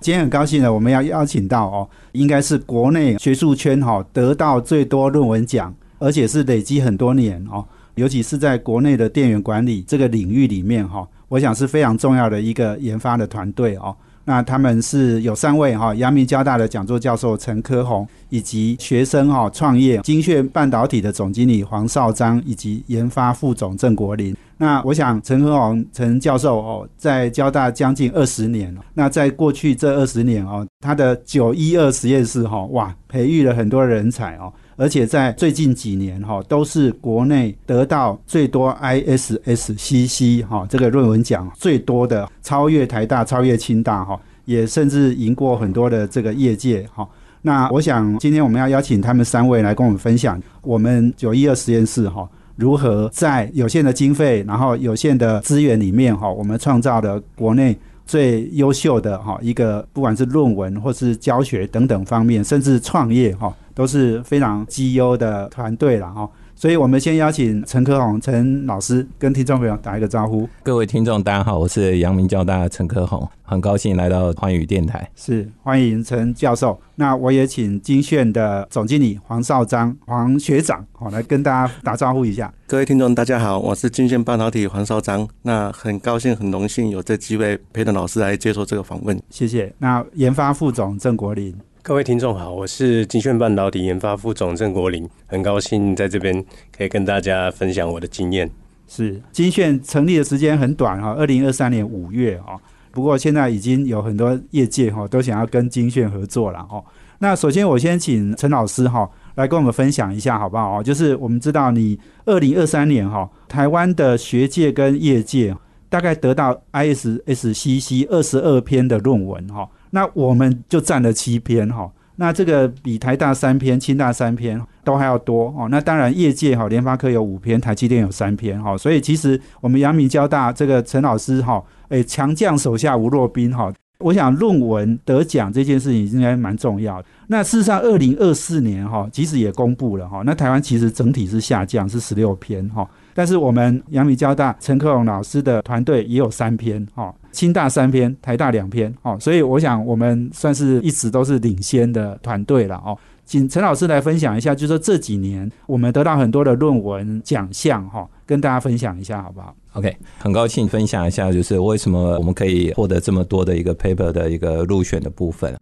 今天很高兴呢，我们要邀请到哦，应该是国内学术圈哈得到最多论文奖，而且是累积很多年哦，尤其是在国内的电源管理这个领域里面哈，我想是非常重要的一个研发的团队哦。那他们是有三位哈，阳明交大的讲座教授陈科宏，以及学生哈创业精炫半导体的总经理黄少章，以及研发副总郑国林。那我想陈和宏陈教授哦，在交大将近二十年了。那在过去这二十年哦，他的九一二实验室哈哇，培育了很多人才哦。而且在最近几年哈，都是国内得到最多 ISSCC 哈这个论文奖最多的，超越台大、超越清大哈，也甚至赢过很多的这个业界哈。那我想今天我们要邀请他们三位来跟我们分享，我们九一二实验室哈如何在有限的经费，然后有限的资源里面哈，我们创造了国内。最优秀的哈一个，不管是论文或是教学等等方面，甚至创业哈，都是非常绩优的团队了哈。所以，我们先邀请陈科宏陈老师跟听众朋友打一个招呼。各位听众，大家好，我是阳明交大的陈科宏，很高兴来到欢语电台。是欢迎陈教授。那我也请金炫的总经理黄少章黄学长，好来跟大家打招呼一下。各位听众，大家好，我是金炫半导体黄少章。那很高兴，很荣幸有这机会陪同老师来接受这个访问。谢谢。那研发副总郑国林。各位听众好，我是金炫半导体研发副总郑国林，很高兴在这边可以跟大家分享我的经验。是金炫成立的时间很短哈，二零二三年五月哈，不过现在已经有很多业界哈都想要跟金炫合作了哈。那首先我先请陈老师哈来跟我们分享一下好不好？就是我们知道你二零二三年哈，台湾的学界跟业界大概得到 ISSCC 二十二篇的论文哈。那我们就占了七篇哈，那这个比台大三篇、清大三篇都还要多哦。那当然，业界哈，联发科有五篇，台积电有三篇哈。所以其实我们阳明交大这个陈老师哈，诶，强将手下无弱兵哈。我想论文得奖这件事情应该蛮重要。那事实上，二零二四年哈，其实也公布了哈，那台湾其实整体是下降，是十六篇哈。但是我们阳明交大陈克荣老师的团队也有三篇哈。清大三篇，台大两篇，哦，所以我想我们算是一直都是领先的团队了，哦，请陈老师来分享一下，就是说这几年我们得到很多的论文奖项，哈，跟大家分享一下好不好？OK，很高兴分享一下，就是为什么我们可以获得这么多的一个 paper 的一个入选的部分。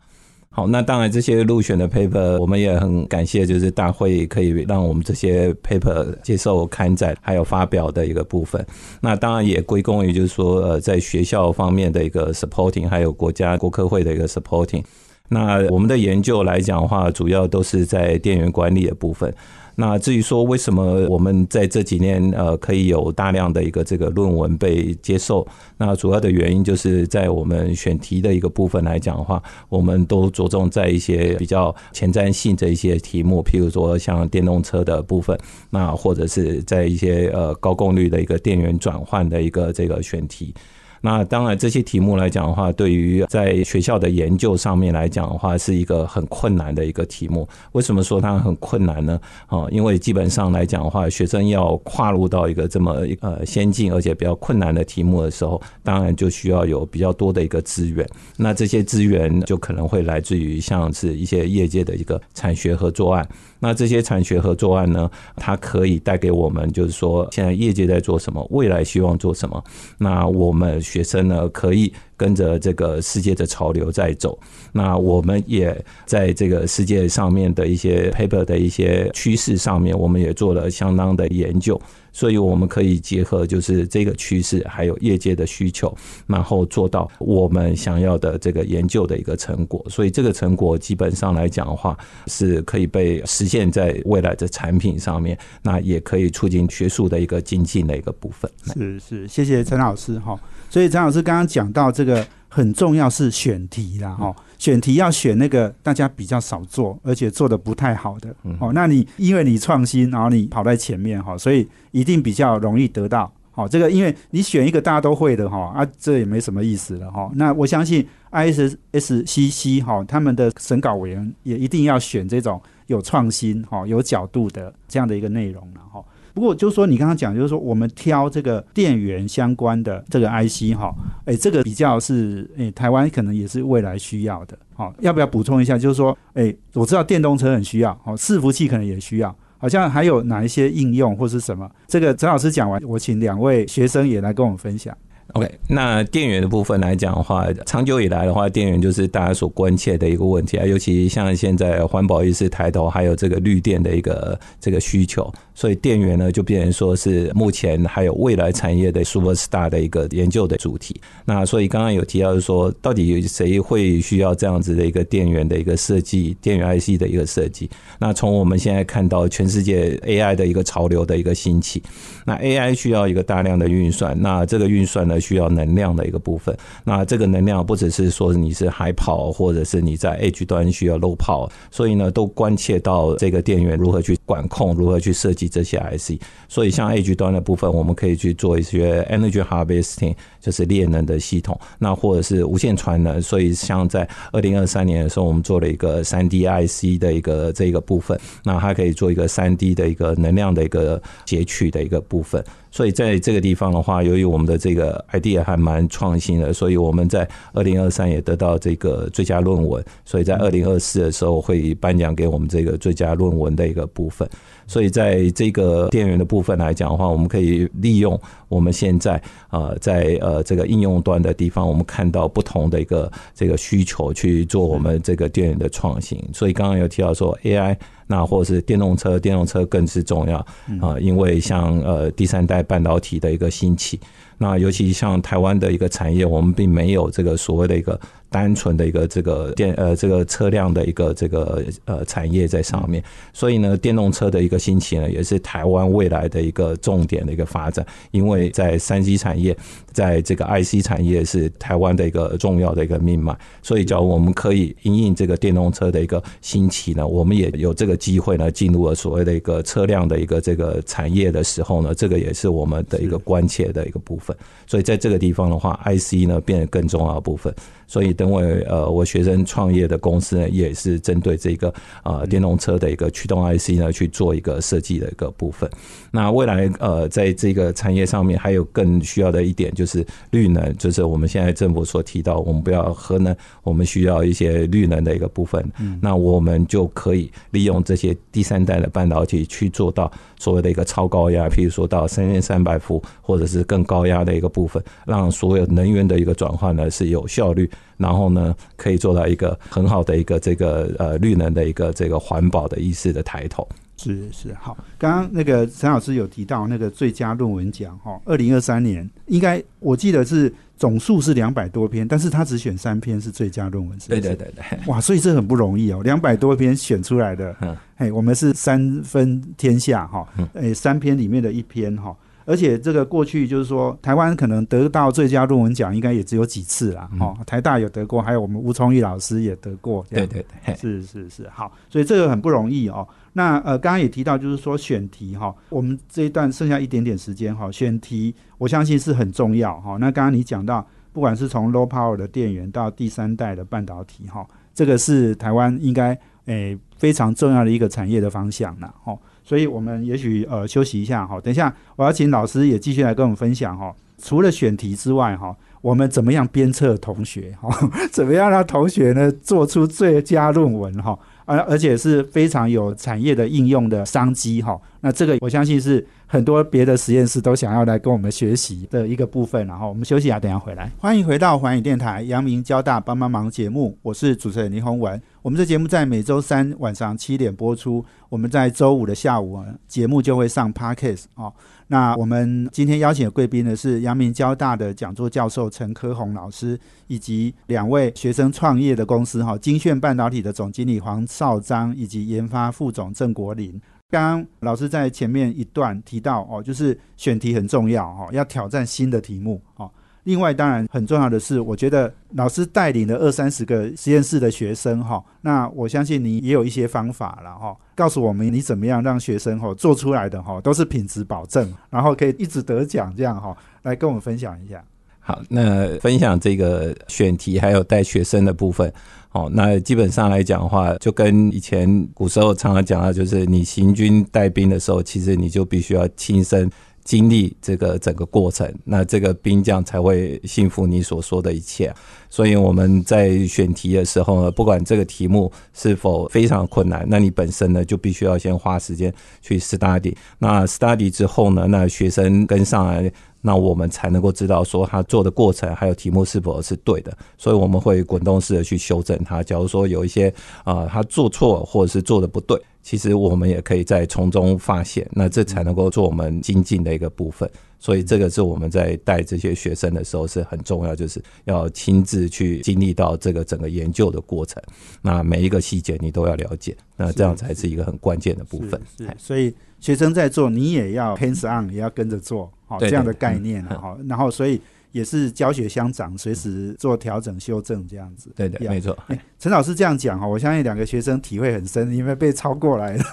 好，那当然这些入选的 paper，我们也很感谢，就是大会可以让我们这些 paper 接受刊载，还有发表的一个部分。那当然也归功于就是说，呃，在学校方面的一个 supporting，还有国家国科会的一个 supporting。那我们的研究来讲的话，主要都是在电源管理的部分。那至于说为什么我们在这几年呃可以有大量的一个这个论文被接受，那主要的原因就是在我们选题的一个部分来讲的话，我们都着重在一些比较前瞻性的一些题目，譬如说像电动车的部分，那或者是在一些呃高功率的一个电源转换的一个这个选题。那当然，这些题目来讲的话，对于在学校的研究上面来讲的话，是一个很困难的一个题目。为什么说它很困难呢？啊，因为基本上来讲的话，学生要跨入到一个这么呃先进而且比较困难的题目的时候，当然就需要有比较多的一个资源。那这些资源就可能会来自于像是一些业界的一个产学合作案。那这些产学合作案呢，它可以带给我们，就是说现在业界在做什么，未来希望做什么。那我们学生呢，可以跟着这个世界的潮流在走。那我们也在这个世界上面的一些 paper 的一些趋势上面，我们也做了相当的研究。所以我们可以结合就是这个趋势，还有业界的需求，然后做到我们想要的这个研究的一个成果。所以这个成果基本上来讲的话，是可以被实现在未来的产品上面，那也可以促进学术的一个精进的一个部分。是是，谢谢陈老师哈。所以陈老师刚刚讲到这个很重要是选题啦，哈，选题要选那个大家比较少做，而且做的不太好的，哦，那你因为你创新，然后你跑在前面哈，所以一定比较容易得到。好，这个因为你选一个大家都会的哈啊，这也没什么意思了哈。那我相信 I S S C C 哈，他们的审稿委员也一定要选这种有创新哈、有角度的这样的一个内容了哈。不过就是说，你刚刚讲就是说，我们挑这个电源相关的这个 I C 哈，哎，这个比较是哎，台湾可能也是未来需要的。好，要不要补充一下？就是说，哎，我知道电动车很需要，好，伺服器可能也需要。好像还有哪一些应用或是什么？这个陈老师讲完，我请两位学生也来跟我们分享。OK，那电源的部分来讲的话，长久以来的话，电源就是大家所关切的一个问题啊。尤其像现在环保意识抬头，还有这个绿电的一个这个需求，所以电源呢就变成说是目前还有未来产业的 super star 的一个研究的主题。那所以刚刚有提到说，到底谁会需要这样子的一个电源的一个设计，电源 IC 的一个设计？那从我们现在看到全世界 AI 的一个潮流的一个兴起，那 AI 需要一个大量的运算，那这个运算呢？需要能量的一个部分，那这个能量不只是说你是海跑，或者是你在 H 端需要 low 跑，所以呢，都关切到这个电源如何去管控，如何去设计这些 IC。所以像 H 端的部分，我们可以去做一些 Energy Harvesting，就是猎能的系统，那或者是无线传能。所以像在二零二三年的时候，我们做了一个三 D IC 的一个这个部分，那它可以做一个三 D 的一个能量的一个截取的一个部分。所以在这个地方的话，由于我们的这个 idea 还蛮创新的，所以我们在二零二三也得到这个最佳论文。所以在二零二四的时候会颁奖给我们这个最佳论文的一个部分。所以在这个电源的部分来讲的话，我们可以利用我们现在呃在呃这个应用端的地方，我们看到不同的一个这个需求去做我们这个电源的创新。所以刚刚有提到说 AI。那或者是电动车，电动车更是重要啊，因为像呃第三代半导体的一个兴起，那尤其像台湾的一个产业，我们并没有这个所谓的一个。单纯的一个这个电呃这个车辆的一个这个呃产业在上面，所以呢，电动车的一个兴起呢，也是台湾未来的一个重点的一个发展。因为在三 G 产业，在这个 IC 产业是台湾的一个重要的一个命脉，所以只要我们可以因应这个电动车的一个兴起呢，我们也有这个机会呢，进入了所谓的一个车辆的一个这个产业的时候呢，这个也是我们的一个关切的一个部分。所以在这个地方的话，IC 呢变得更重要的部分。所以，等我呃，我学生创业的公司呢，也是针对这个呃电动车的一个驱动 IC 呢去做一个设计的一个部分。那未来呃，在这个产业上面，还有更需要的一点就是绿能，就是我们现在政府所提到，我们不要核能，我们需要一些绿能的一个部分。那我们就可以利用这些第三代的半导体去做到所谓的一个超高压，譬如说到三千三百伏，或者是更高压的一个部分，让所有能源的一个转换呢是有效率。然后呢，可以做到一个很好的一个这个呃绿能的一个这个环保的意识的抬头。是是好，刚刚那个陈老师有提到那个最佳论文奖哈，二零二三年应该我记得是总数是两百多篇，但是他只选三篇是最佳论文，是对对对对，哇，所以这很不容易哦，两百多篇选出来的，嗯，嘿，我们是三分天下哈，诶，三篇里面的一篇哈。而且这个过去就是说，台湾可能得到最佳论文奖，应该也只有几次啦。哦，台大有得过，还有我们吴崇义老师也得过。对对对，是是是，好，所以这个很不容易哦。那呃，刚刚也提到，就是说选题哈，我们这一段剩下一点点时间哈，选题我相信是很重要哈。那刚刚你讲到，不管是从 low power 的电源到第三代的半导体哈，这个是台湾应该诶非常重要的一个产业的方向了哈。所以我们也许呃休息一下哈，等一下我要请老师也继续来跟我们分享哈。除了选题之外哈，我们怎么样鞭策同学哈？怎么样让同学呢做出最佳论文哈？而而且是非常有产业的应用的商机哈。那这个我相信是很多别的实验室都想要来跟我们学习的一个部分。然后我们休息一下，等下回来。欢迎回到环宇电台阳明交大帮帮忙节目，我是主持人林宏文。我们这节目在每周三晚上七点播出，我们在周五的下午节目就会上 Podcast 哦。那我们今天邀请的贵宾呢是阳明交大的讲座教授陈科宏老师，以及两位学生创业的公司哈金炫半导体的总经理黄少章，以及研发副总郑国林。刚刚老师在前面一段提到哦，就是选题很重要哈，要挑战新的题目哦。另外，当然很重要的是，我觉得老师带领了二三十个实验室的学生哈，那我相信你也有一些方法了哈，告诉我们你怎么样让学生哈做出来的哈都是品质保证，然后可以一直得奖这样哈，来跟我们分享一下。好，那分享这个选题还有带学生的部分。好，那基本上来讲的话，就跟以前古时候常常讲的，就是你行军带兵的时候，其实你就必须要亲身经历这个整个过程，那这个兵将才会信服你所说的一切。所以我们在选题的时候呢，不管这个题目是否非常困难，那你本身呢就必须要先花时间去 study。那 study 之后呢，那学生跟上来。那我们才能够知道说他做的过程还有题目是否是对的，所以我们会滚动式的去修正它。假如说有一些啊他做错或者是做的不对，其实我们也可以在从中发现，那这才能够做我们精进的一个部分。所以这个是我们在带这些学生的时候是很重要，就是要亲自去经历到这个整个研究的过程。那每一个细节你都要了解，那这样才是一个很关键的部分。是，所以学生在做，你也要 hands on，也要跟着做。好，这样的概念哈，然后所以也是教学相长，随时做调整修正这样子。对的，没错。陈老师这样讲哈，我相信两个学生体会很深，因为被超过来了。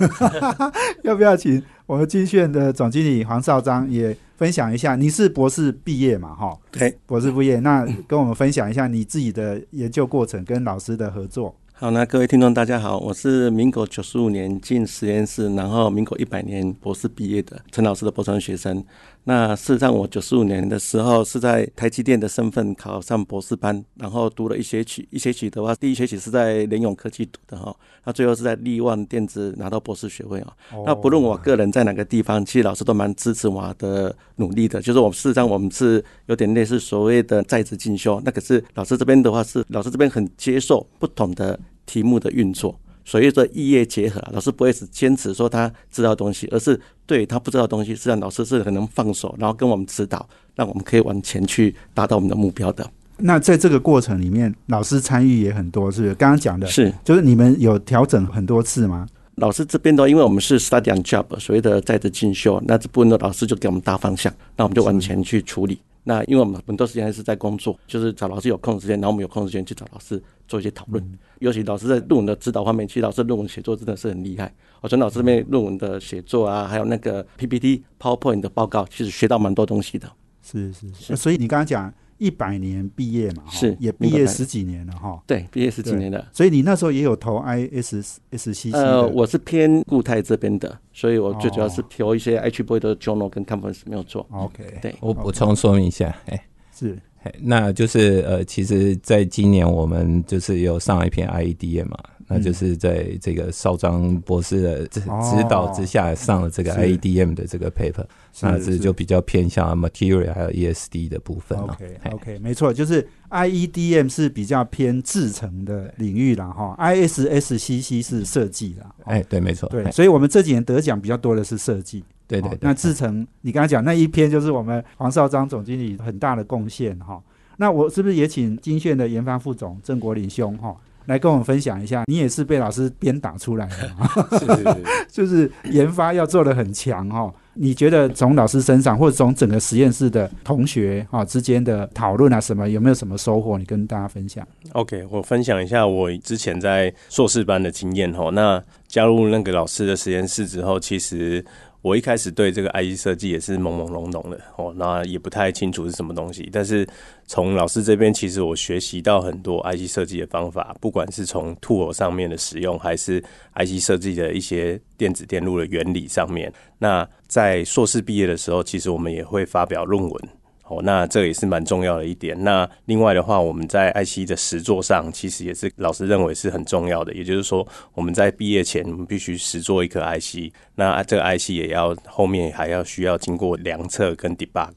要不要请我们金炫的总经理黄少章也分享一下？你是博士毕业嘛？哈，对，博士毕业，那跟我们分享一下你自己的研究过程跟老师的合作。好，那各位听众大家好，我是民国九十五年进实验室，然后民国一百年博士毕业的陈老师的博士学生。那事实上，我九十五年的时候是在台积电的身份考上博士班，然后读了一学期，一学期的话，第一学期是在联永科技读的哈，那最后是在力旺电子拿到博士学位啊。那不论我个人在哪个地方，其实老师都蛮支持我的努力的。就是我们事实上我们是有点类似所谓的在职进修，那可是老师这边的话是老师这边很接受不同的。题目的运作，所以说异业结合，老师不会只坚持说他知道东西，而是对他不知道东西，实际上老师是很能放手，然后跟我们指导，让我们可以往前去达到我们的目标的。那在这个过程里面，老师参与也很多，是不是？刚刚讲的是，就是你们有调整很多次吗？老师这边的，因为我们是 study on job，所谓的在职进修，那这部分的老师就给我们大方向，那我们就往前去处理。那因为我们很多时间还是在工作，就是找老师有空时间，然后我们有空时间去找老师做一些讨论。尤其老师在论文的指导方面，其实老师论文写作真的是很厉害。我从老师这边论文的写作啊，还有那个 PPT、PowerPoint 的报告，其实学到蛮多东西的。是是是，所以你刚刚讲。一百年毕业嘛，是也毕业十几年了哈。对，毕业十几年了。所以你那时候也有投 ISSCC 呃，我是偏固态这边的，所以我最主要是投一些 H boy 的 journal 跟 conference 没有做。OK，对我补充说明一下，哎，是，那就是呃，其实在今年我们就是有上一篇 IEDM 嘛。那就是在这个邵章博士的指指导之下上了这个 IEDM 的这个 paper，那这就比较偏向 material 还有 ESD 的部分 OK OK，没错，就是 IEDM 是比较偏制成的领域了哈，ISSCC 是设计啦。哎，对，没错。对，所以我们这几年得奖比较多的是设计。对对。那制成，你刚才讲那一篇就是我们黄少章总经理很大的贡献哈。那我是不是也请金炫的研发副总郑国林兄哈？来跟我们分享一下，你也是被老师鞭打出来的 是？是，就是研发要做的很强哈。你觉得从老师身上，或者从整个实验室的同学哈之间的讨论啊，什么有没有什么收获？你跟大家分享。OK，我分享一下我之前在硕士班的经验哈。那加入那个老师的实验室之后，其实。我一开始对这个 IC 设计也是朦朦胧胧的哦，那也不太清楚是什么东西。但是从老师这边，其实我学习到很多 IC 设计的方法，不管是从 tool 上面的使用，还是 IC 设计的一些电子电路的原理上面。那在硕士毕业的时候，其实我们也会发表论文。哦，那这也是蛮重要的一点。那另外的话，我们在 IC 的实作上，其实也是老师认为是很重要的。也就是说，我们在毕业前，我们必须实做一颗 IC。那这个 IC 也要后面还要需要经过量测跟 debug。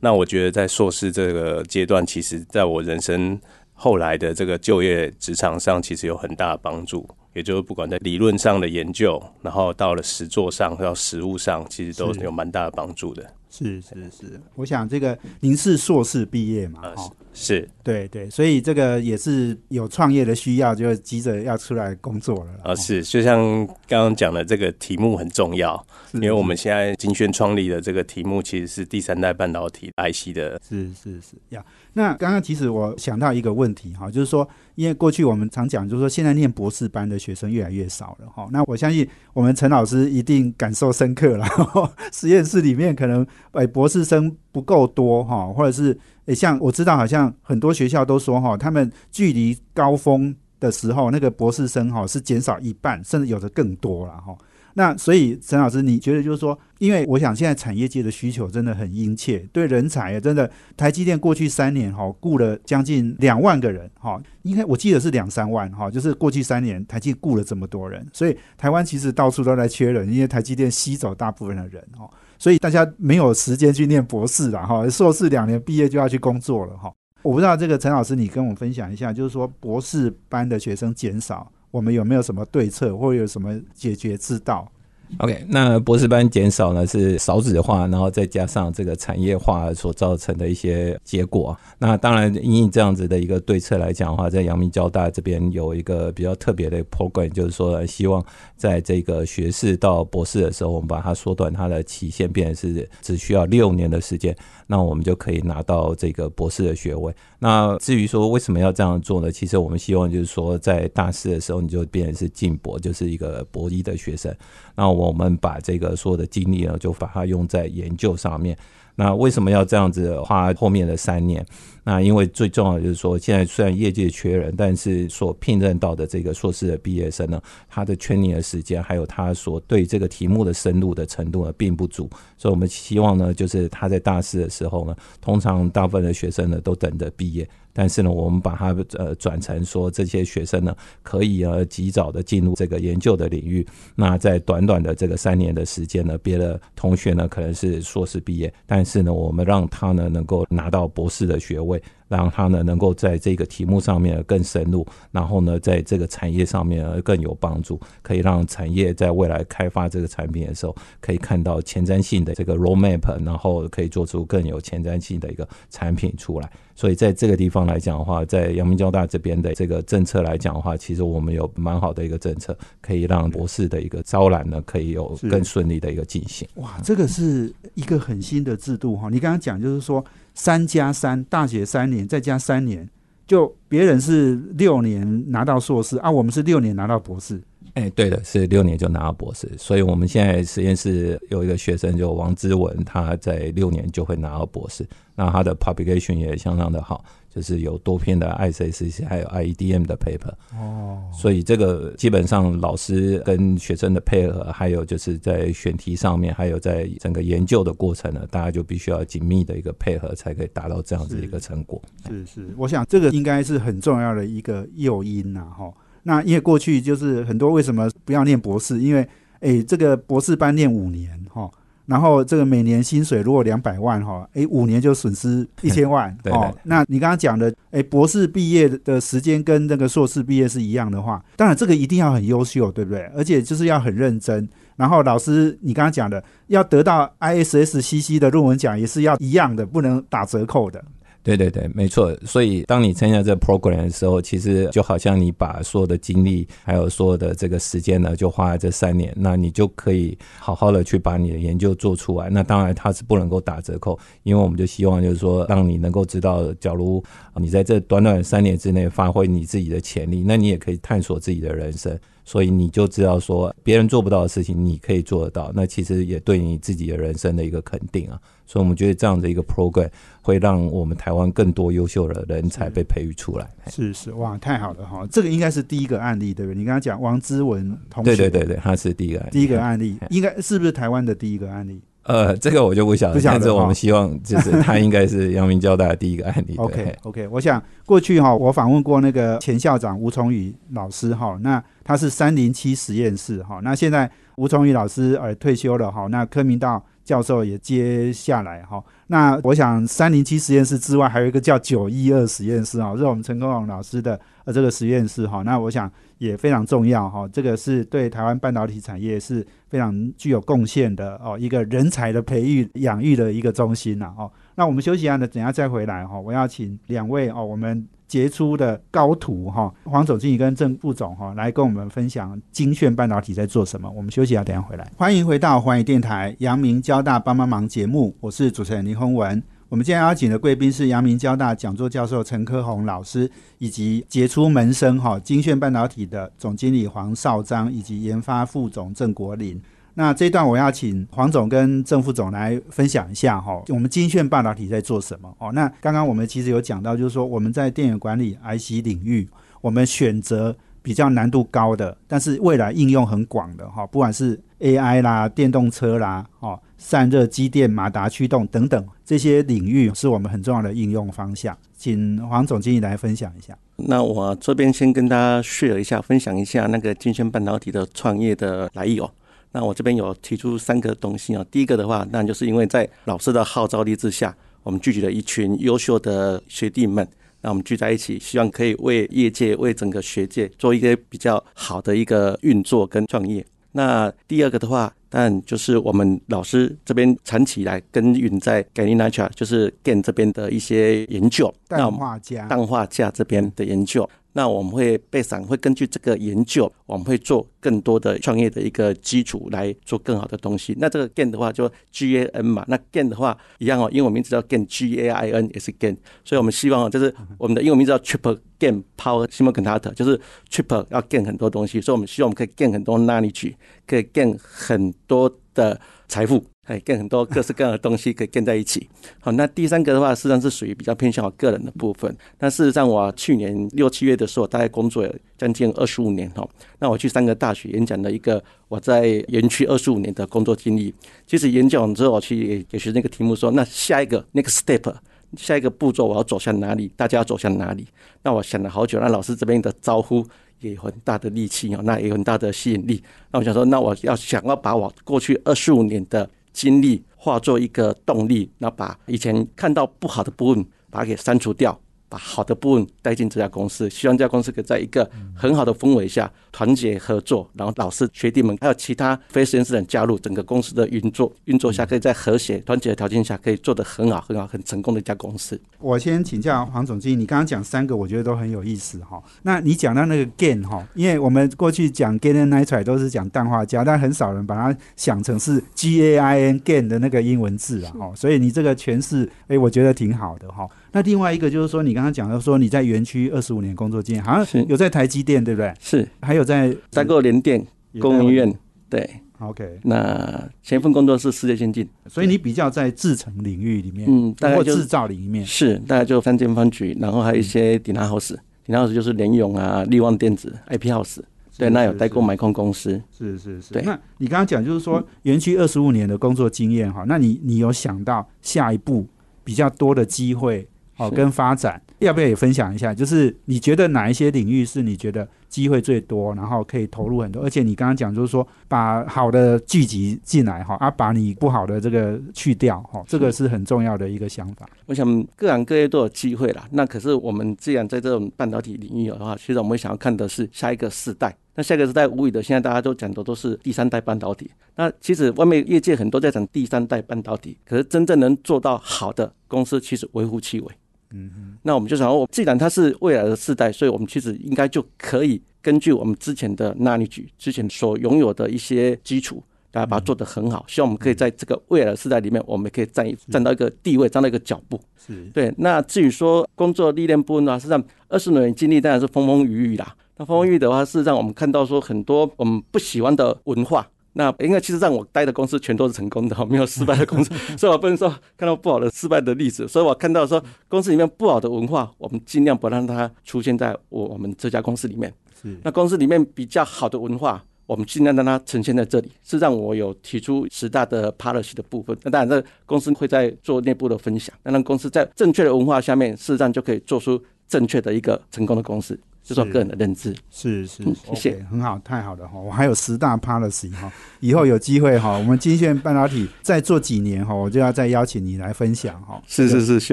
那我觉得在硕士这个阶段，其实在我人生后来的这个就业职场上，其实有很大的帮助。也就是不管在理论上的研究，然后到了实作上到实物上，其实都有蛮大的帮助的。是是是，我想这个您是硕士毕业嘛？呃、是对对，所以这个也是有创业的需要，就急着要出来工作了啊。呃是，就像刚刚讲的，这个题目很重要，因为我们现在金轩创立的这个题目其实是第三代半导体 IC 的是是是呀。那刚刚其实我想到一个问题哈，就是说，因为过去我们常讲，就是说现在念博士班的学生越来越少了哈。那我相信我们陈老师一定感受深刻了，实验室里面可能哎博士生不够多哈，或者是诶像我知道好像很多学校都说哈，他们距离高峰的时候，那个博士生哈是减少一半，甚至有的更多了哈。那所以陈老师，你觉得就是说，因为我想现在产业界的需求真的很殷切，对人才啊真的，台积电过去三年哈雇了将近两万个人哈，应该我记得是两三万哈，就是过去三年台积雇了这么多人，所以台湾其实到处都在缺人，因为台积电吸走大部分的人哈，所以大家没有时间去念博士了哈，硕士两年毕业就要去工作了哈。我不知道这个陈老师，你跟我们分享一下，就是说博士班的学生减少，我们有没有什么对策，或有什么解决之道？OK，那博士班减少呢是少子化，然后再加上这个产业化所造成的一些结果。那当然，因应这样子的一个对策来讲的话，在阳明交大这边有一个比较特别的 program，就是说希望在这个学士到博士的时候，我们把它缩短它的期限，变成是只需要六年的时间，那我们就可以拿到这个博士的学位。那至于说为什么要这样做呢？其实我们希望就是说，在大四的时候你就变成是进博，就是一个博一的学生。那我们把这个所有的精力呢，就把它用在研究上面。那为什么要这样子花后面的三年？那因为最重要的就是说，现在虽然业界缺人，但是所聘任到的这个硕士的毕业生呢，他的全年的时间，还有他所对这个题目的深入的程度呢，并不足。所以我们希望呢，就是他在大四的时候呢，通常大部分的学生呢都等着毕业。但是呢，我们把它呃转成说，这些学生呢可以呃及早的进入这个研究的领域。那在短短的这个三年的时间呢，别的同学呢可能是硕士毕业，但是呢，我们让他呢能够拿到博士的学位，谓让他呢能够在这个题目上面更深入，然后呢在这个产业上面更有帮助，可以让产业在未来开发这个产品的时候，可以看到前瞻性的这个 roadmap，然后可以做出更有前瞻性的一个产品出来。所以在这个地方来讲的话，在阳明交大这边的这个政策来讲的话，其实我们有蛮好的一个政策，可以让博士的一个招揽呢，可以有更顺利的一个进行。哇，这个是一个很新的制度哈。你刚刚讲就是说三加三，大学三年再加三年，就别人是六年拿到硕士啊，我们是六年拿到博士。哎、对的，是六年就拿到博士，所以我们现在实验室有一个学生，就王之文，他在六年就会拿到博士，那他的 publication 也相当的好，就是有多篇的 ICCC 还有 IEDM 的 paper，哦，所以这个基本上老师跟学生的配合，还有就是在选题上面，还有在整个研究的过程呢，大家就必须要紧密的一个配合，才可以达到这样子一个成果。是是，我想这个应该是很重要的一个诱因呐哈。那因为过去就是很多为什么不要念博士？因为诶，这个博士班念五年哈。然后这个每年薪水如果两百万哈，诶，五年就损失 一千万对哦。那你刚刚讲的，诶，博士毕业的时间跟那个硕士毕业是一样的话，当然这个一定要很优秀，对不对？而且就是要很认真。然后老师，你刚刚讲的，要得到 ISSCC 的论文奖也是要一样的，不能打折扣的。对对对，没错。所以当你参加这个 program 的时候，其实就好像你把所有的精力，还有所有的这个时间呢，就花在这三年，那你就可以好好的去把你的研究做出来。那当然它是不能够打折扣，因为我们就希望就是说，让你能够知道，假如你在这短短三年之内发挥你自己的潜力，那你也可以探索自己的人生。所以你就知道说，别人做不到的事情，你可以做得到。那其实也对你自己的人生的一个肯定啊。所以我们觉得这样的一个 program 会让我们台湾更多优秀的人才被培育出来。是是，哇，太好了哈！这个应该是第一个案例，对不对？你刚刚讲王之文同学，对对对对，他是第一个案例第一个案例，应该是不是台湾的第一个案例呃，这个我就不晓得，但是我们希望就是他应该是阳明交大的第一个案例。？OK OK，我想过去哈，我访问过那个前校长吴崇宇老师哈，那他是三零七实验室哈，那现在吴崇宇老师呃退休了哈，那柯明道教授也接下来哈，那我想三零七实验室之外，还有一个叫九一二实验室哈，是我们陈功荣老师的呃这个实验室哈，那我想也非常重要哈。这个是对台湾半导体产业是非常具有贡献的哦，一个人才的培育养育的一个中心呐哦。那我们休息一下呢，等下再回来哈。我要请两位哦，我们杰出的高徒哈，黄总经理跟郑副总哈，来跟我们分享精炫半导体在做什么。我们休息一下，等下回来。欢迎回到环宇电台阳明交大帮帮忙节目，我是主持人林宏文。我们今天邀请的贵宾是阳明交大讲座教授陈科宏老师，以及杰出门生哈精炫半导体的总经理黄少章，以及研发副总郑国林。那这一段我要请黄总跟郑副总来分享一下哈，我们精炫半导体在做什么哦？那刚刚我们其实有讲到，就是说我们在电源管理 IC 领域，我们选择比较难度高的，但是未来应用很广的哈，不管是 AI 啦、电动车啦、哦散热、机电、马达驱动等等这些领域，是我们很重要的应用方向。请黄总经理来分享一下。那我这边先跟大家 share 一下，分享一下那个金轩半导体的创业的来意哦。那我这边有提出三个东西啊。第一个的话，那就是因为在老师的号召力之下，我们聚集了一群优秀的学弟们，那我们聚在一起，希望可以为业界、为整个学界做一个比较好的一个运作跟创业。那第二个的话，但就是我们老师这边长期以来耕耘在 Gallium 就是 GaN 这边的一些研究，氮化镓，氮化镓这边的研究。那我们会备上，会根据这个研究，我们会做更多的创业的一个基础，来做更好的东西。那这个 gain 的话，就 G A N 嘛。那 gain 的话一样哦，英文名字叫 gain G A I N 也是 gain，。所以我们希望哦，就是我们的英文名字叫 Triple gain Power Semiconductor，就是 Triple 要 gain 很多东西。所以我们希望我们可以 gain 很多 Knowledge，可以 gain 很多的财富。哎，跟很多各式各样的东西可以跟在一起。好，那第三个的话，实际上是属于比较偏向我个人的部分。那事实上，我去年六七月的时候，大概工作将近二十五年哈。那我去三个大学演讲了一个我在园区二十五年的工作经历。其实演讲完之后，我去给学生一个题目说：那下一个 next step，下一个步骤我要走向哪里？大家要走向哪里？那我想了好久。那老师这边的招呼也有很大的力气哦，那也有很大的吸引力。那我想说，那我要想要把我过去二十五年的精力化作一个动力，那把以前看到不好的部分把它给删除掉。把好的部分带进这家公司，希望这家公司可以在一个很好的氛围下团结合作，然后老师、学弟们还有其他非实验室人加入整个公司的运作，运作下可以在和谐、团结的条件下可以做得很好、很好、很成功的一家公司。我先请教黄总经理，你刚刚讲三个，我觉得都很有意思哈。那你讲到那个 gain 哈，因为我们过去讲 gain nitrate 都是讲氮化镓，但很少人把它想成是 G A I N gain 的那个英文字啊哈，所以你这个诠释，哎，我觉得挺好的哈。那另外一个就是说，你刚刚讲到说你在园区二十五年工作经验，好像有在台积电，对不对？是，还有在待过联电、工研院，对。OK，那前一份工作是世界先进，所以你比较在制程领域里面，嗯，大概制造领域面是，大概就三间方局，然后还有一些鼎大 house，顶大 house 就是联咏啊、力旺电子、IP house，对，那有代购买控公司，是是是。对，那你刚刚讲就是说园区二十五年的工作经验哈，那你你有想到下一步比较多的机会？哦，跟发展要不要也分享一下？就是你觉得哪一些领域是你觉得机会最多，然后可以投入很多？而且你刚刚讲就是说，把好的聚集进来哈，啊，把你不好的这个去掉哈，这个是很重要的一个想法。我想各行各业都有机会啦。那可是我们既然在这种半导体领域的话，其实我们想要看的是下一个世代。那下一个世代无语的，现在大家都讲的都是第三代半导体。那其实外面业界很多在讲第三代半导体，可是真正能做到好的公司，其实微乎其微。嗯哼，那我们就想，我既然它是未来的世代，所以我们其实应该就可以根据我们之前的那力举之前所拥有的一些基础，大家把它做得很好。希望我们可以在这个未来的世代里面，我们可以站一站到一个地位，站到一个脚步。是对。那至于说工作历练部分呢，实际上二十年经历当然是风风雨雨啦。那风风雨雨的话，事实上我们看到说很多我们不喜欢的文化。那因为其实让我待的公司全都是成功的，没有失败的公司，所以我不能说看到不好的失败的例子。所以我看到说公司里面不好的文化，我们尽量不让它出现在我我们这家公司里面。是，那公司里面比较好的文化，我们尽量让它呈现在这里。是让我有提出十大的 policy 的部分。那当然，这公司会在做内部的分享，那让公司在正确的文化下面，事实上就可以做出正确的一个成功的公司。这是我个人的认知，是是，谢谢，很好，太好了哈！我还有十大 policy 哈，以后有机会哈，我们金炫半导体再做几年哈，我就要再邀请你来分享哈。是是是，需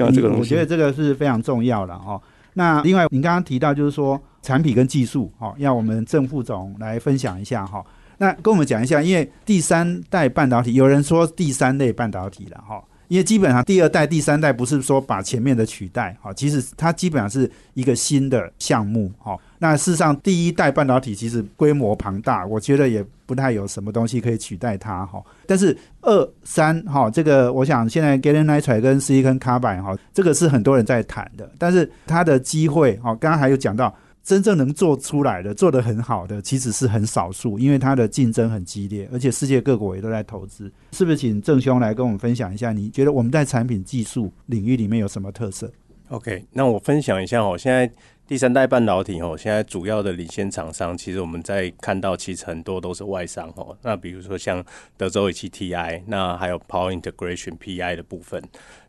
要这个，我觉得这个是非常重要了哈。那另外，您刚刚提到就是说，产品跟技术，哈，要我们郑副总来分享一下哈。那跟我们讲一下，因为第三代半导体，有人说第三类半导体了哈。因为基本上第二代、第三代不是说把前面的取代，哈，其实它基本上是一个新的项目，哈。那事实上第一代半导体其实规模庞大，我觉得也不太有什么东西可以取代它，哈。但是二三，哈，这个我想现在 g a l l a n i t r i d e 跟 silicon carbide，哈，这个是很多人在谈的，但是它的机会，哈，刚刚还有讲到。真正能做出来的、做得很好的，其实是很少数，因为它的竞争很激烈，而且世界各国也都在投资。是不是请郑兄来跟我们分享一下？你觉得我们在产品技术领域里面有什么特色？OK，那我分享一下我。现在第三代半导体哦，现在主要的领先厂商，其实我们在看到，其实很多都是外商哦。那比如说像德州仪器 TI，那还有 Power Integration PI 的部分，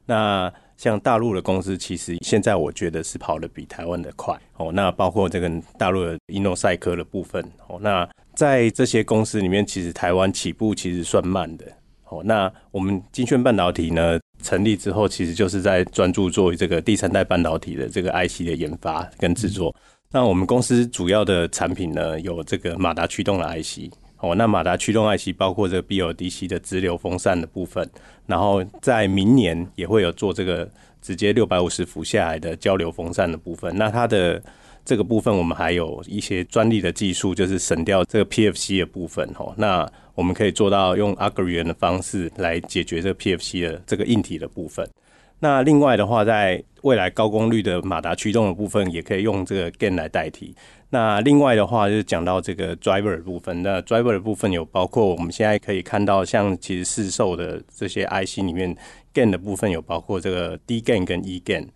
那。像大陆的公司，其实现在我觉得是跑得比台湾的快哦。那包括这个大陆的英诺赛科的部分哦。那在这些公司里面，其实台湾起步其实算慢的哦。那我们金炫半导体呢成立之后，其实就是在专注做这个第三代半导体的这个 IC 的研发跟制作。那我们公司主要的产品呢，有这个马达驱动的 IC。哦，那马达驱动 IC 包括这个 BLDC 的直流风扇的部分，然后在明年也会有做这个直接六百五十伏下来的交流风扇的部分。那它的这个部分，我们还有一些专利的技术，就是省掉这个 PFC 的部分。哦，那我们可以做到用 a g r i a n 的方式来解决这个 PFC 的这个硬体的部分。那另外的话，在未来高功率的马达驱动的部分，也可以用这个 Gain 来代替。那另外的话，就是讲到这个 driver 的部分。那 driver 的部分有包括我们现在可以看到，像其实市售的这些 IC 里面 Gain 的部分有包括这个 Dgain 跟 E Gain。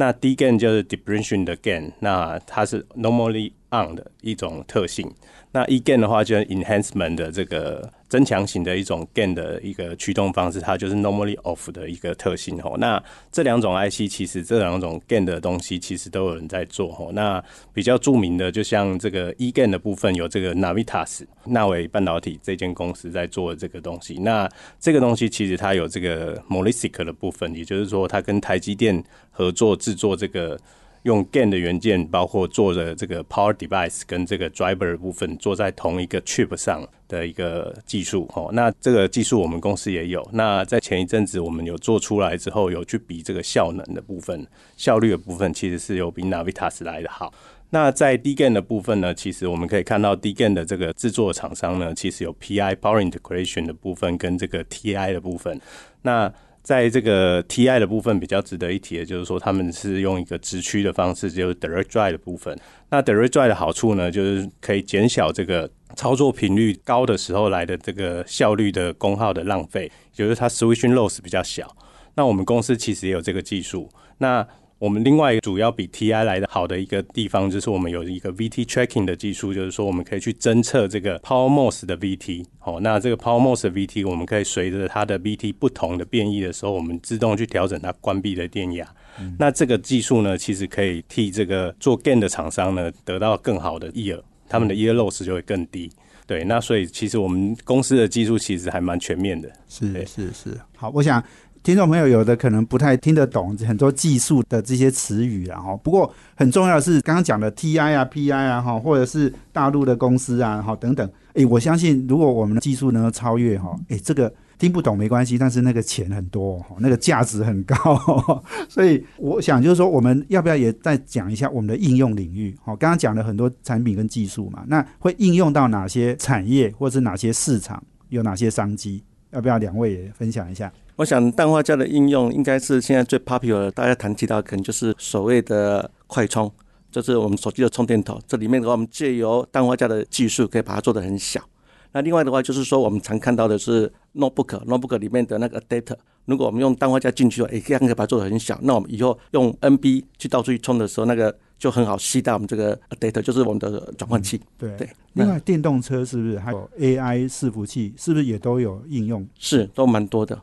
那 D GaN 就是 depression 的 GaN，那它是 normally on 的一种特性。那 E GaN 的话，就是 enhancement 的这个。增强型的一种 gain 的一个驱动方式，它就是 normally off 的一个特性吼。那这两种 IC 其实这两种 gain 的东西其实都有人在做吼。那比较著名的，就像这个 E GaN 的部分，有这个 Navitas 纳维半导体这间公司在做这个东西。那这个东西其实它有这个 Molesic 的部分，也就是说它跟台积电合作制作这个。用 Gain 的元件，包括做的这个 Power Device 跟这个 Driver 部分，做在同一个 Chip 上的一个技术哦。那这个技术我们公司也有。那在前一阵子我们有做出来之后，有去比这个效能的部分、效率的部分，其实是有比 Navitas 来的好。那在 D Gain 的部分呢，其实我们可以看到 D Gain 的这个制作厂商呢，其实有 PI Power Integration 的部分跟这个 TI 的部分。那在这个 TI 的部分比较值得一提的，就是说他们是用一个直驱的方式，就是 Direct Drive 的部分。那 Direct Drive 的好处呢，就是可以减小这个操作频率高的时候来的这个效率的功耗的浪费，就是它 Switch Loss 比较小。那我们公司其实也有这个技术。那我们另外一个主要比 TI 来的好的一个地方，就是我们有一个 VT tracking 的技术，就是说我们可以去侦测这个 Power MOS 的 VT。哦，那这个 Power MOS 的 VT，我们可以随着它的 VT 不同的变异的时候，我们自动去调整它关闭的电压。那这个技术呢，其实可以替这个做 gain 的厂商呢得到更好的 ear，他们的 ear loss 就会更低。对，那所以其实我们公司的技术其实还蛮全面的。是是是，好，我想。听众朋友有的可能不太听得懂很多技术的这些词语啊哈，不过很重要的是刚刚讲的 TI 啊 PI 啊哈，或者是大陆的公司啊哈等等，诶，我相信如果我们的技术能够超越哈，诶，这个听不懂没关系，但是那个钱很多，那个价值很高，所以我想就是说我们要不要也再讲一下我们的应用领域？哈，刚刚讲了很多产品跟技术嘛，那会应用到哪些产业或者是哪些市场，有哪些商机？要不要两位也分享一下？我想氮化镓的应用应该是现在最 popular，大家谈及到可能就是所谓的快充，就是我们手机的充电头。这里面的话，我们借由氮化镓的技术，可以把它做得很小。那另外的话，就是说我们常看到的是 notebook，notebook 里面的那个 data，如果我们用氮化镓进去，也一样可以把它做得很小。那我们以后用 NB 去到处去充的时候，那个就很好吸到我们这个 data，就是我们的转换器。对对。另外，电动车是不是还有 AI 伺服器，是不是也都有应用？是，都蛮多的。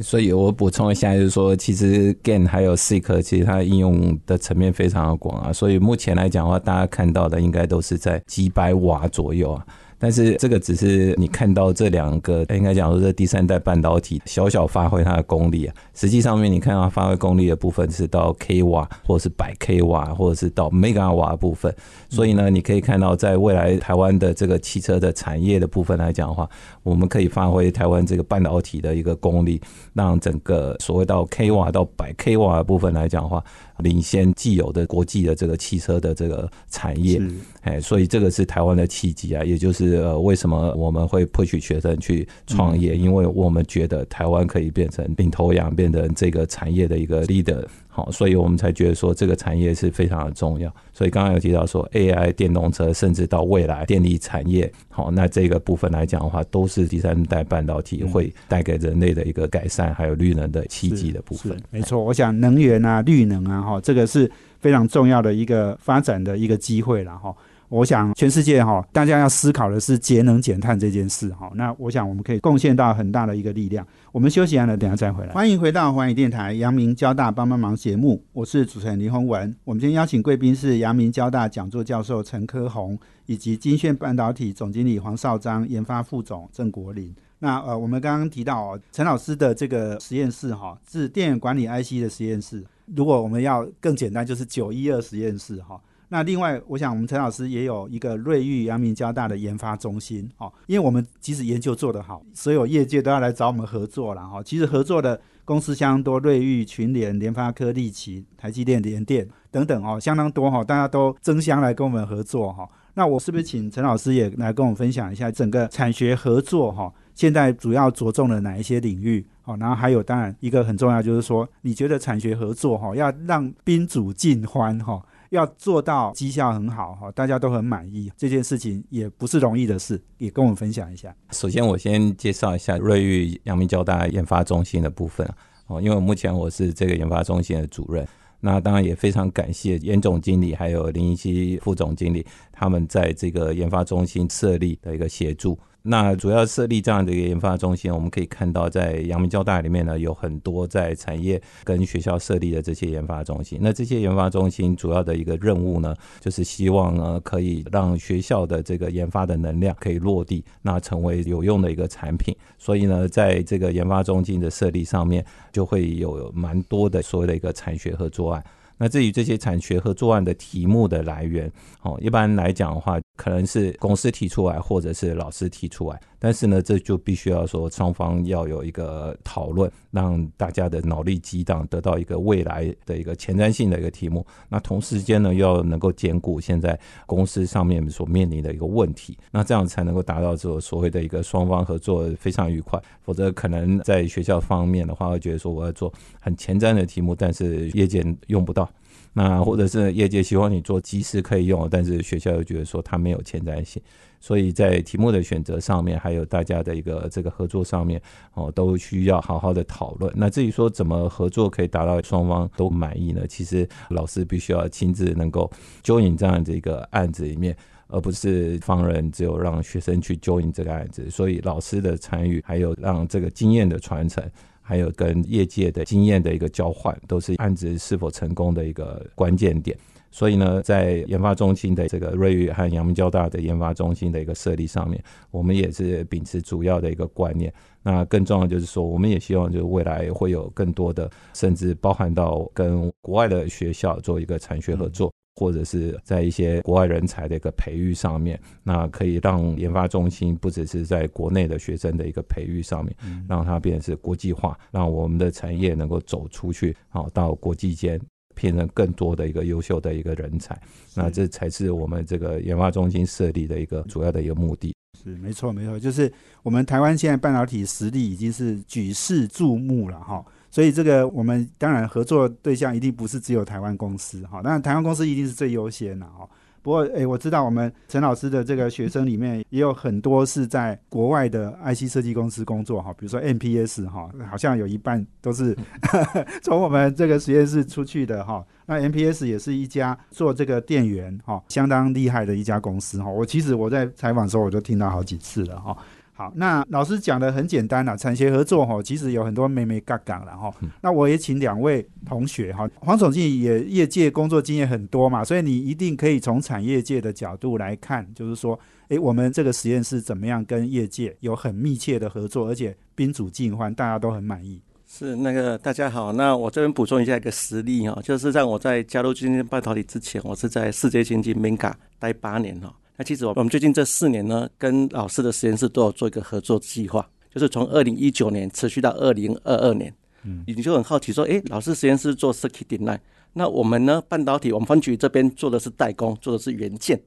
所以我补充一下，就是说，其实 gain 还有 seek，其实它应用的层面非常的广啊。所以目前来讲的话，大家看到的应该都是在几百瓦左右啊。但是这个只是你看到这两个，应该讲说这第三代半导体小小发挥它的功力啊。实际上面你看到发挥功力的部分是到 k 瓦，或者是百 k 瓦，或者是到 mega 瓦的部分。所以呢，你可以看到在未来台湾的这个汽车的产业的部分来讲的话，我们可以发挥台湾这个半导体的一个功力，让整个所谓到 k 瓦到百 k 瓦的部分来讲的话。领先既有的国际的这个汽车的这个产业，哎，所以这个是台湾的契机啊，也就是呃，为什么我们会 push 学生去创业？因为我们觉得台湾可以变成领头羊，变成这个产业的一个 leader。好，所以我们才觉得说这个产业是非常的重要。所以刚刚有提到说 AI 电动车，甚至到未来电力产业，好，那这个部分来讲的话，都是第三代半导体会带给人类的一个改善，还有绿能的契机的部分。没错，我想能源啊、绿能啊，哈，这个是非常重要的一个发展的一个机会了，哈。我想，全世界哈，大家要思考的是节能减碳这件事哈。那我想，我们可以贡献到很大的一个力量。我们休息完了，等下再回来。欢迎回到环宇电台阳明交大帮帮忙节目，我是主持人林宏文。我们今天邀请贵宾是阳明交大讲座教授陈科宏，以及金炫半导体总经理黄少章、研发副总郑国林。那呃，我们刚刚提到，陈老师的这个实验室哈，是电源管理 IC 的实验室。如果我们要更简单，就是九一二实验室哈。那另外，我想我们陈老师也有一个瑞昱阳明交大的研发中心，哦，因为我们即使研究做得好，所有业界都要来找我们合作了，哈。其实合作的公司相当多，瑞昱、群联、联发科、力奇、台积电、联电等等，哦，相当多，哈，大家都争相来跟我们合作，哈。那我是不是请陈老师也来跟我们分享一下整个产学合作，哈？现在主要着重了哪一些领域？好，然后还有当然一个很重要就是说，你觉得产学合作，哈，要让宾主尽欢，哈。要做到绩效很好哈，大家都很满意，这件事情也不是容易的事，也跟我们分享一下。首先，我先介绍一下瑞昱阳明交大研发中心的部分哦，因为目前我是这个研发中心的主任，那当然也非常感谢严总经理还有林一希副总经理他们在这个研发中心设立的一个协助。那主要设立这样的一个研发中心，我们可以看到，在阳明交大里面呢，有很多在产业跟学校设立的这些研发中心。那这些研发中心主要的一个任务呢，就是希望呢，可以让学校的这个研发的能量可以落地，那成为有用的一个产品。所以呢，在这个研发中心的设立上面，就会有蛮多的所谓的一个产学合作案。那至于这些产学合作案的题目的来源，哦，一般来讲的话，可能是公司提出来，或者是老师提出来。但是呢，这就必须要说双方要有一个讨论，让大家的脑力激荡，得到一个未来的一个前瞻性的一个题目。那同时间呢，又要能够兼顾现在公司上面所面临的一个问题，那这样才能够达到这个所谓的一个双方合作非常愉快。否则，可能在学校方面的话，会觉得说我要做很前瞻的题目，但是业界用不到。那或者是业界希望你做及时可以用，但是学校又觉得说它没有前瞻性。所以在题目的选择上面，还有大家的一个这个合作上面，哦，都需要好好的讨论。那至于说怎么合作可以达到双方都满意呢？其实老师必须要亲自能够 join 这样的一个案子里面，而不是放人只有让学生去 join 这个案子。所以老师的参与，还有让这个经验的传承，还有跟业界的经验的一个交换，都是案子是否成功的一个关键点。所以呢，在研发中心的这个瑞宇和阳明交大的研发中心的一个设立上面，我们也是秉持主要的一个观念。那更重要就是说，我们也希望就是未来会有更多的，甚至包含到跟国外的学校做一个产学合作，或者是在一些国外人才的一个培育上面，那可以让研发中心不只是在国内的学生的一个培育上面，让它变成是国际化，让我们的产业能够走出去，好到国际间。聘成更多的一个优秀的一个人才，那这才是我们这个研发中心设立的一个主要的一个目的。是没错，没错，就是我们台湾现在半导体实力已经是举世注目了哈，所以这个我们当然合作对象一定不是只有台湾公司哈，当然台湾公司一定是最优先的哈。不过，哎，我知道我们陈老师的这个学生里面也有很多是在国外的 IC 设计公司工作哈，比如说 MPS 哈，好像有一半都是 从我们这个实验室出去的哈。那 MPS 也是一家做这个电源哈，相当厉害的一家公司哈。我其实我在采访的时候我就听到好几次了哈。好，那老师讲的很简单啦，产学合作哈，其实有很多美美嘎嘎了哈。那我也请两位同学哈，黄总经理也业界工作经验很多嘛，所以你一定可以从产业界的角度来看，就是说，诶，我们这个实验室怎么样跟业界有很密切的合作，而且宾主尽欢，大家都很满意。是那个大家好，那我这边补充一下一个实例哈，就是在我在加入今天半导体之前，我是在世界经济 Mega 待八年哈。那其实我我们最近这四年呢，跟老师的实验室都有做一个合作计划，就是从二零一九年持续到二零二二年。嗯，你就很好奇说，诶，老师实验室做 circuit design，那我们呢半导体，我们分局这边做的是代工，做的是元件，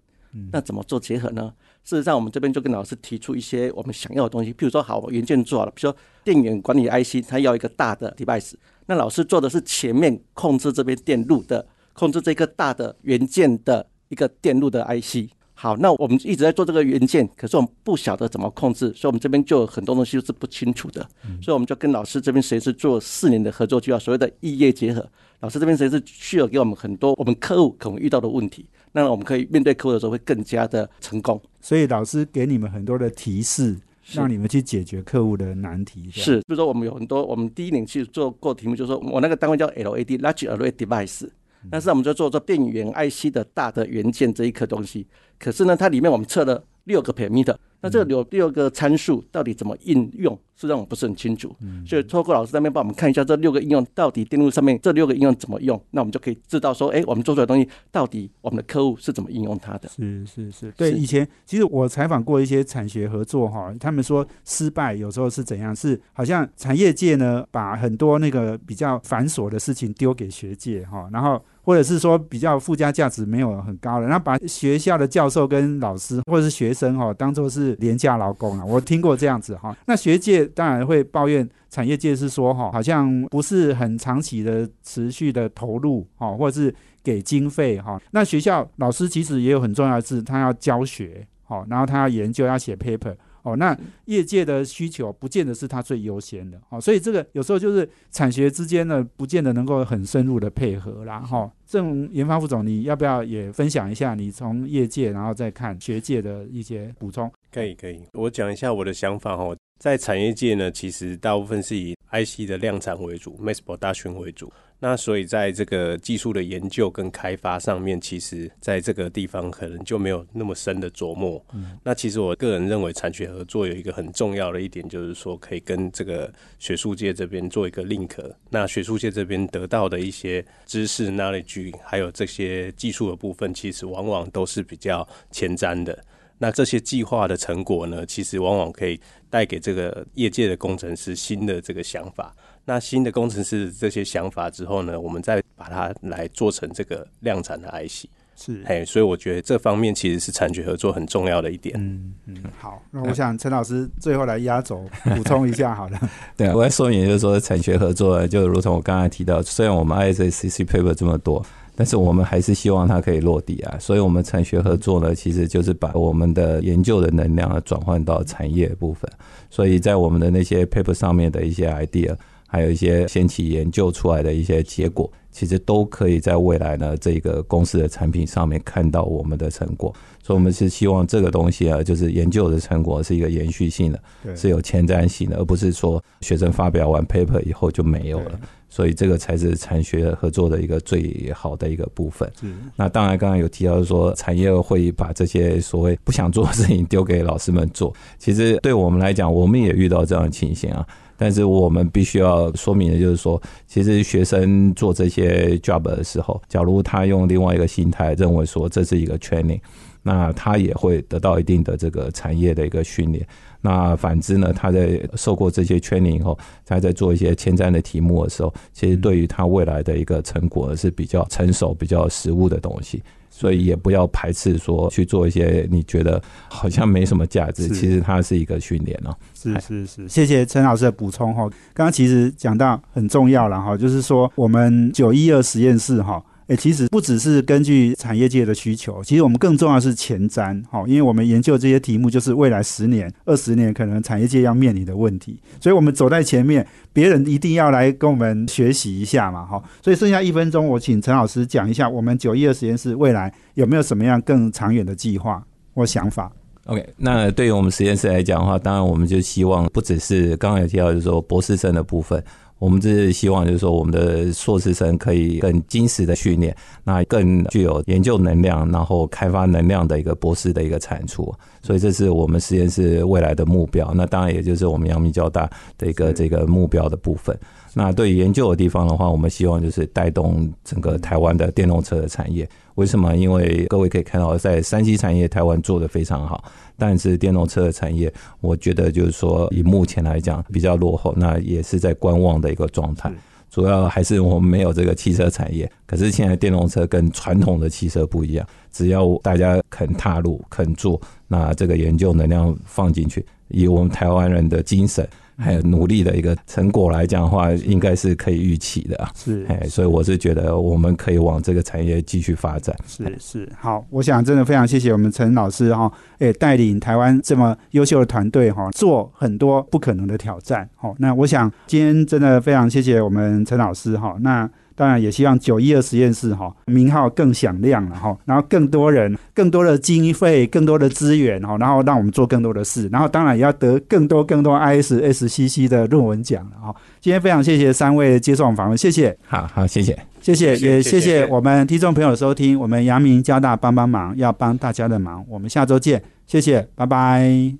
那怎么做结合呢？事实上，我们这边就跟老师提出一些我们想要的东西，譬如说，好，元件做好了，比如说电源管理 IC，它要一个大的 device，那老师做的是前面控制这边电路的，控制这个大的元件的一个电路的 IC。好，那我们一直在做这个元件，可是我们不晓得怎么控制，所以我们这边就有很多东西是不清楚的，所以我们就跟老师这边实验室做四年的合作计划，所谓的异业结合。老师这边实验室需要给我们很多我们客户可能遇到的问题，那我们可以面对客户的时候会更加的成功。所以老师给你们很多的提示，让你们去解决客户的难题。是，比如说我们有很多，我们第一年去做过题目，就是说我那个单位叫 LAD（Large Array Device）。但是我们就做做电源 IC 的大的元件这一颗东西，可是呢，它里面我们测了六个 parameter，那这个有六个参数到底怎么应用，是让我不是很清楚。所以托过老师那边帮我们看一下这六个应用到底电路上面这六个应用怎么用，那我们就可以知道说，哎，我们做出来的东西到底我们的客户是怎么应用它的。是是是，对，以前其实我采访过一些产学合作哈，他们说失败有时候是怎样，是好像产业界呢把很多那个比较繁琐的事情丢给学界哈，然后。或者是说比较附加价值没有很高的，那把学校的教授跟老师或者是学生哈当做是廉价劳工啊，我听过这样子哈。那学界当然会抱怨产业界是说哈，好像不是很长期的持续的投入哈，或者是给经费哈。那学校老师其实也有很重要的是，他要教学好，然后他要研究要写 paper。哦，那业界的需求不见得是它最优先的，哦，所以这个有时候就是产学之间呢，不见得能够很深入的配合啦，哈。郑研发副总，你要不要也分享一下你从业界然后再看学界的一些补充？可以，可以，我讲一下我的想法哈。在产业界呢，其实大部分是以 IC 的量产为主，mass production 为主。那所以在这个技术的研究跟开发上面，其实在这个地方可能就没有那么深的琢磨。嗯，那其实我个人认为，产学合作有一个很重要的一点，就是说可以跟这个学术界这边做一个 link。那学术界这边得到的一些知识、knowledge，还有这些技术的部分，其实往往都是比较前瞻的。那这些计划的成果呢，其实往往可以带给这个业界的工程师新的这个想法。那新的工程师这些想法之后呢，我们再把它来做成这个量产的 IC，是，嘿，所以我觉得这方面其实是产学合作很重要的一点。嗯嗯，好，那我想陈老师最后来压轴补充一下，好了。对，我要说明就是说，产学合作就如同我刚才提到，虽然我们 ISCC paper 这么多，但是我们还是希望它可以落地啊。所以我们产学合作呢，其实就是把我们的研究的能量转换到产业部分。所以在我们的那些 paper 上面的一些 idea。还有一些先期研究出来的一些结果，其实都可以在未来呢这个公司的产品上面看到我们的成果。所以，我们是希望这个东西啊，就是研究的成果是一个延续性的，是有前瞻性的，而不是说学生发表完 paper 以后就没有了。所以，这个才是产学合作的一个最好的一个部分。那当然，刚刚有提到说，产业会把这些所谓不想做的事情丢给老师们做。其实，对我们来讲，我们也遇到这样的情形啊。但是我们必须要说明的就是说，其实学生做这些 job 的时候，假如他用另外一个心态认为说这是一个 training，那他也会得到一定的这个产业的一个训练。那反之呢，他在受过这些 training 以后，他在做一些前瞻的题目的时候，其实对于他未来的一个成果是比较成熟、比较实务的东西。所以也不要排斥说去做一些你觉得好像没什么价值，其实它是一个训练哦。是是是，谢谢陈老师的补充哈。刚刚其实讲到很重要了哈，就是说我们九一二实验室哈。诶，其实不只是根据产业界的需求，其实我们更重要的是前瞻，哈，因为我们研究这些题目就是未来十年、二十年可能产业界要面临的问题，所以我们走在前面，别人一定要来跟我们学习一下嘛，哈。所以剩下一分钟，我请陈老师讲一下我们九一二实验室未来有没有什么样更长远的计划或想法。OK，那对于我们实验室来讲的话，当然我们就希望不只是刚刚有提到，就是说博士生的部分，我们只是希望就是说我们的硕士生可以更精实的训练，那更具有研究能量，然后开发能量的一个博士的一个产出。所以这是我们实验室未来的目标。那当然也就是我们阳明交大的一个这个目标的部分。那对于研究的地方的话，我们希望就是带动整个台湾的电动车的产业。为什么？因为各位可以看到，在三 C 产业台湾做的非常好，但是电动车的产业，我觉得就是说以目前来讲比较落后，那也是在观望的一个状态。主要还是我们没有这个汽车产业。可是现在电动车跟传统的汽车不一样，只要大家肯踏入、肯做，那这个研究能量放进去，以我们台湾人的精神。还有努力的一个成果来讲的话，应该是可以预期的。是，哎，所以我是觉得我们可以往这个产业继续发展。是是，好，我想真的非常谢谢我们陈老师哈，哎，带领台湾这么优秀的团队哈，做很多不可能的挑战。好，那我想今天真的非常谢谢我们陈老师哈，那。当然也希望九一二实验室哈名号更响亮了哈，然后更多人、更多的经费、更多的资源哈，然后让我们做更多的事，然后当然也要得更多更多 ISSCC 的论文奖了哈。今天非常谢谢三位接受我们访问，谢谢。好好，谢谢，谢谢，也谢谢我们听众朋友收听，我们阳明交大帮帮忙，要帮大家的忙，我们下周见，谢谢，拜拜。